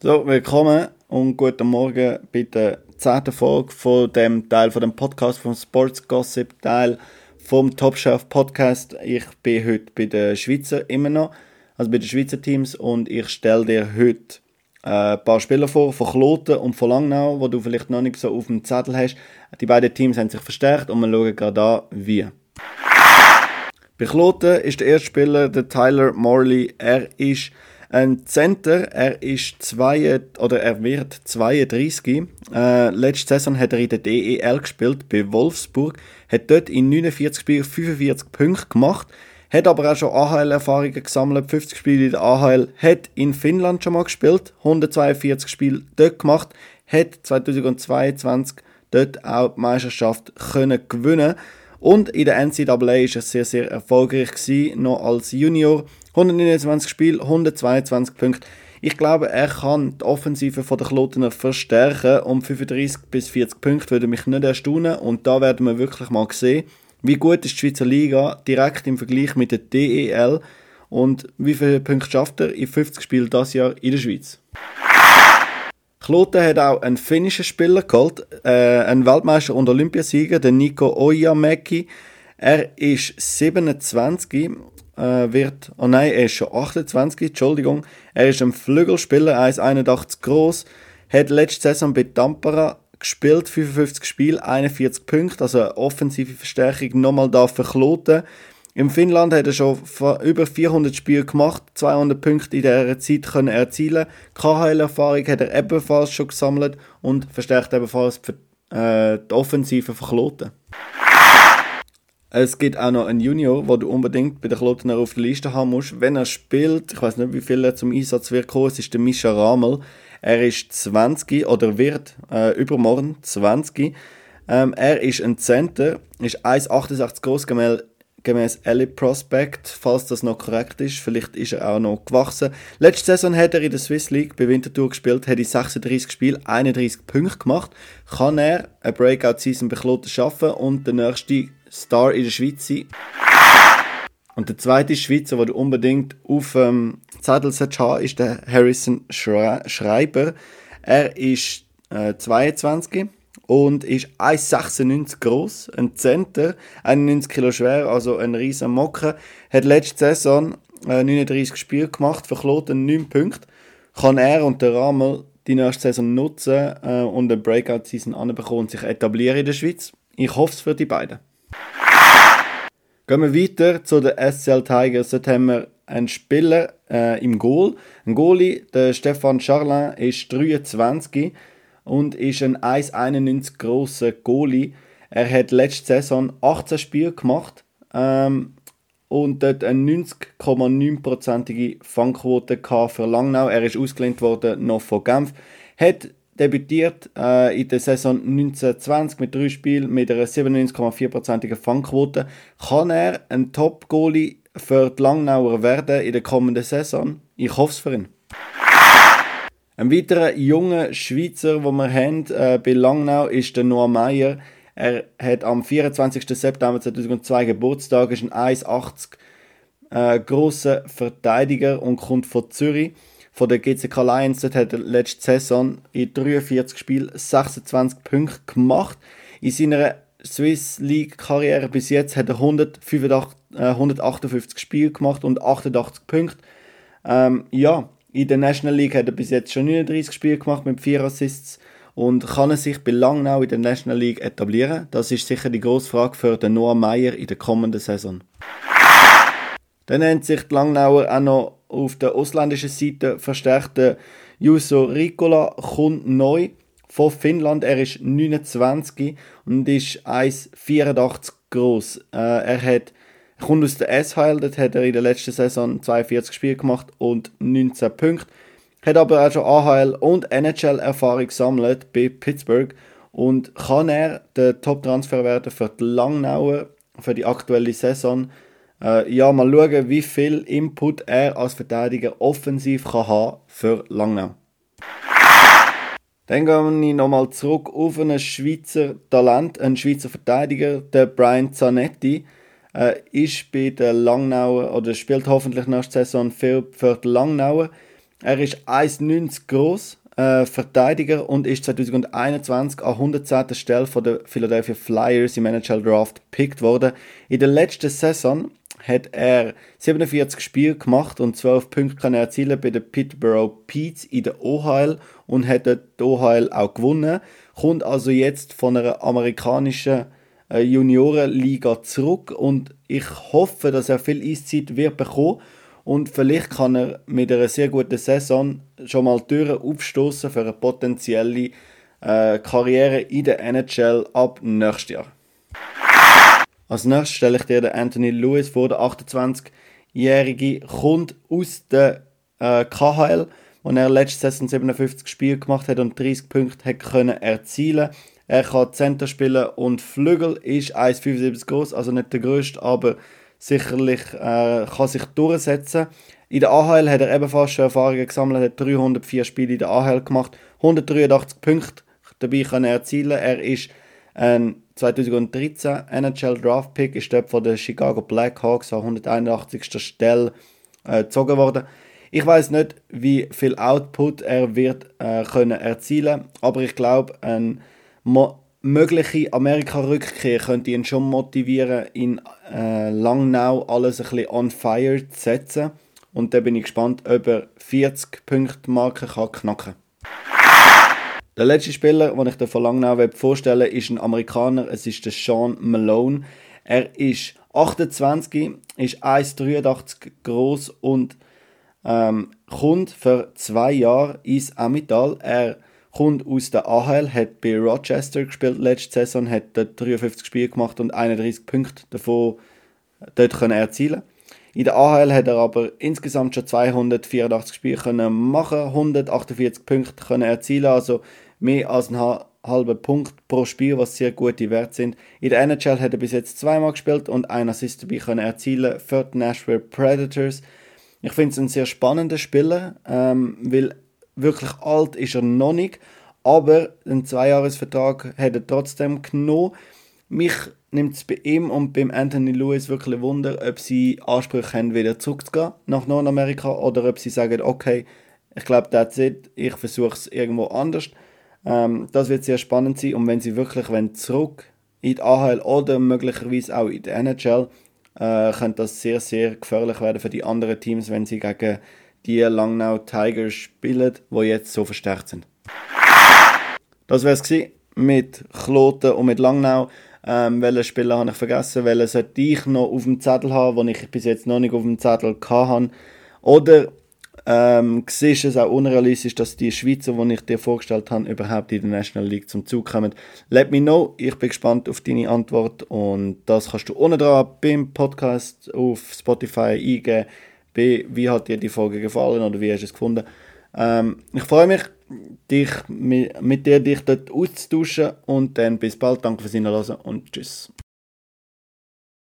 So, willkommen und guten Morgen bei der zehnten Folge von dem Teil von dem Podcast vom Sports Gossip Teil vom Top Chef Podcast. Ich bin heute bei den Schweizer immer noch, also bei den Schweizer Teams und ich stelle dir heute äh, ein paar Spieler vor, von Kloten und von Langnau, wo du vielleicht noch nicht so auf dem Zettel hast. Die beiden Teams haben sich verstärkt und wir schauen gerade an, wie. Bei Kloten ist der erste Spieler der Tyler Morley. Er ist ein Center, er ist zwei, oder er wird 32. Äh, letzte Saison hat er in der DEL gespielt bei Wolfsburg, hat dort in 49 Spielen 45 Punkte gemacht, hat aber auch schon AHL-Erfahrungen gesammelt, 50 Spiele in der AHL, hat in Finnland schon mal gespielt, 142 Spiele dort gemacht, hat 2022 dort auch die Meisterschaft können gewinnen. Und in der NCAA war er sehr, sehr erfolgreich gewesen, noch als Junior. 129 Spiele, 122 Punkte. Ich glaube, er kann die Offensive der Klotener verstärken. Um 35 bis 40 Punkte würde mich nicht erstaunen. Und da werden wir wirklich mal sehen, wie gut ist die Schweizer Liga direkt im Vergleich mit der DEL und wie viele Punkte schafft er in 50 Spielen das Jahr in der Schweiz. Kloten hat auch einen finnischen Spieler geholt, äh, einen Weltmeister und Olympiasieger, den Nico Ojamäki. Er ist 27, äh, wird, oh nein, er ist schon 28, Entschuldigung. Er ist ein Flügelspieler, 1,81 groß, hat letzte Saison bei Tampere gespielt, 55 Spiele, 41 Punkte, also eine offensive Verstärkung nochmal da für Kloten. Im Finnland hat er schon über 400 Spiele gemacht, 200 Punkte in dieser Zeit können erzielen. KHL-Erfahrung hat er ebenfalls schon gesammelt und verstärkt ebenfalls die, äh, die Offensive von Kloten. Es gibt auch noch einen Junior, den du unbedingt bei den Kloten auf der Liste haben musst. Wenn er spielt, ich weiß nicht, wie viel er zum Einsatz wird kommen, es ist der Mischa Ramel. Er ist 20 oder wird äh, übermorgen 20. Ähm, er ist ein Center, ist 1,68 groß, gemäß Elite Prospect, falls das noch korrekt ist. Vielleicht ist er auch noch gewachsen. Letzte Saison hat er in der Swiss League bei Winterthur gespielt, hat in 36 Spielen 31 Punkte gemacht. Kann er eine Breakout-Season bei schaffen und der nächste Star in der Schweiz sein? Und der zweite Schweizer, den du unbedingt auf ähm, Zettel haben ist der Harrison Schreiber. Er ist äh, 22 und ist 1,96 groß, ein Center, 91 Kilo schwer, also ein riesen Mocker. Hat letzte Saison äh, 39 Spiele gemacht, verklot 9 Punkte. Kann er und der Ramel die nächste Saison nutzen äh, und eine Breakout-Season anbekommen und sich etablieren in der Schweiz. Ich hoffe es für die beiden. Gehen wir weiter zu den SCL Tigers. Dort haben wir einen Spieler äh, im Goal. Ein Goalie, der Stefan Charlin, ist 23 und ist ein 1,91 grosser Goalie. Er hat letzte Saison 18 Spiele gemacht ähm, und dort eine 90,9%ige Fangquote für Langnau. Er ist ausgelehnt worden noch von Genf. Hat debütiert äh, in der Saison 1920 mit drei Spielen mit einer 97,4%igen Fangquote. Kann er ein Top-Goalie für die Langnauer werden in der kommenden Saison? Ich hoffe es für ihn. Ein weiterer junger Schweizer, den wir haben äh, bei Langnau, ist der Noah Meyer. Er hat am 24. September 2002 Geburtstag, ist ein 1,80 äh, großer Verteidiger und kommt von Zürich. Von der GCK Lions dort hat er letzte Saison in 43 Spielen 26 Punkte gemacht. In seiner Swiss League Karriere bis jetzt hat er 185, äh, 158 Spiele gemacht und 88 Punkte. Ähm, ja, in der National League hat er bis jetzt schon 39 Spiele gemacht mit 4 Assists und kann er sich bei Langnau in der National League etablieren? Das ist sicher die grosse Frage für den Noah Meyer in der kommenden Saison. Dann nennt sich die Langnauer auch noch auf der ausländischen Seite verstärkte Juso Ricola kommt neu von Finnland. Er ist 29 und ist 1,84 groß. Äh, er hat er kommt aus der SHL, dort hat er in der letzten Saison 42 Spiele gemacht und 19 Punkte. Hat aber auch schon AHL und NHL-Erfahrung gesammelt bei Pittsburgh und kann er der Top-Transfer werden für die Langnauer, für die aktuelle Saison. Äh, ja, mal schauen, wie viel Input er als Verteidiger offensiv kann haben für Langnau. Dann gehen wir nochmal zurück auf einen Schweizer Talent, einen Schweizer Verteidiger, der Brian Zanetti äh, ist bei den Langnauer oder spielt hoffentlich nächste Saison viel für die Langnauer. Er ist 1,90 groß, äh, Verteidiger und ist 2021 an 110. Stelle von der Philadelphia Flyers im NHL Draft gepickt worden. In der letzten Saison hat er 47 Spiele gemacht und 12 Punkte kann er erzielen bei den Peterborough Peets in der OHL und hat dort die OHL auch gewonnen. Kommt also jetzt von einer amerikanischen Juniorenliga zurück und ich hoffe, dass er viel Eiszeit wird bekommen und vielleicht kann er mit einer sehr guten Saison schon mal Türen aufstoßen für eine potenzielle äh, Karriere in der NHL ab nächstes Jahr. Als nächstes stelle ich dir den Anthony Lewis vor, der 28-Jährige kommt aus der äh, KHL, wo er letzte Saison 57 Spiele gemacht hat und 30 Punkte hat können erzielen. Er kann Center spielen und Flügel ist 1,75 groß, also nicht der größte, aber sicherlich äh, kann sich durchsetzen. In der AHL hat er ebenfalls schon Erfahrungen gesammelt, hat 304 Spiele in der AHL gemacht, 183 Punkte dabei können erzielen. Er ist ein 2013 NHL Draft Pick, ist dort von den Chicago Blackhawks an 181. Stelle äh, gezogen worden. Ich weiß nicht, wie viel Output er wird äh, können erzielen, aber ich glaube, eine mögliche Amerika-Rückkehr könnte ihn schon motivieren, in äh, Langnau alles ein bisschen on fire zu setzen. Und da bin ich gespannt, ob er 40 Punkte Marke kann knacken Der letzte Spieler, den ich dir von Langnau vorstellen will, ist ein Amerikaner. Es ist der Sean Malone. Er ist 28, ist 1,83 groß und ähm, kommt für zwei Jahre ins Amital. Er kommt aus der AHL, hat bei Rochester gespielt letzte Saison, hat dort 53 Spiele gemacht und 31 Punkte davon dort können erzielen In der AHL hat er aber insgesamt schon 284 Spiele können machen, 148 Punkte können erzielen, also mehr als einen halben Punkt pro Spiel, was sehr gute Werte sind. In der NHL hat er bis jetzt zweimal gespielt und einen Assist dabei können erzielen für die Nashville Predators. Ich finde es ein sehr spannender Spieler, ähm, weil wirklich alt ist er noch nicht, aber einen Zweijahresvertrag hat er trotzdem genommen. Mich nimmt es bei ihm und beim Anthony Lewis wirklich Wunder, ob sie Ansprüche haben, wieder zurückzugehen nach Nordamerika oder ob sie sagen, okay, ich glaube, that's it, ich versuche es irgendwo anders. Ähm, das wird sehr spannend sein und wenn sie wirklich wenn zurück in die AHL oder möglicherweise auch in die NHL, äh, könnte das sehr, sehr gefährlich werden für die anderen Teams, wenn sie gegen die Langnau Tigers spielen, die jetzt so verstärkt sind. Das wäre es mit Kloten und mit Langnau. Ähm, welchen Spieler habe ich vergessen? Welchen sollte ich noch auf dem Zettel haben, den ich bis jetzt noch nicht auf dem Zettel hatte? Oder ähm, siehst es auch unrealistisch, dass die Schweizer, die ich dir vorgestellt habe, überhaupt in der National League zum Zug kommen? Let me know. Ich bin gespannt auf deine Antwort und das kannst du unten dran beim Podcast auf Spotify eingeben. Wie hat dir die Folge gefallen oder wie hast du es gefunden? Ähm, ich freue mich, dich, mit, mit dir dich dort auszutauschen und dann bis bald. Danke fürs Hinhören und tschüss.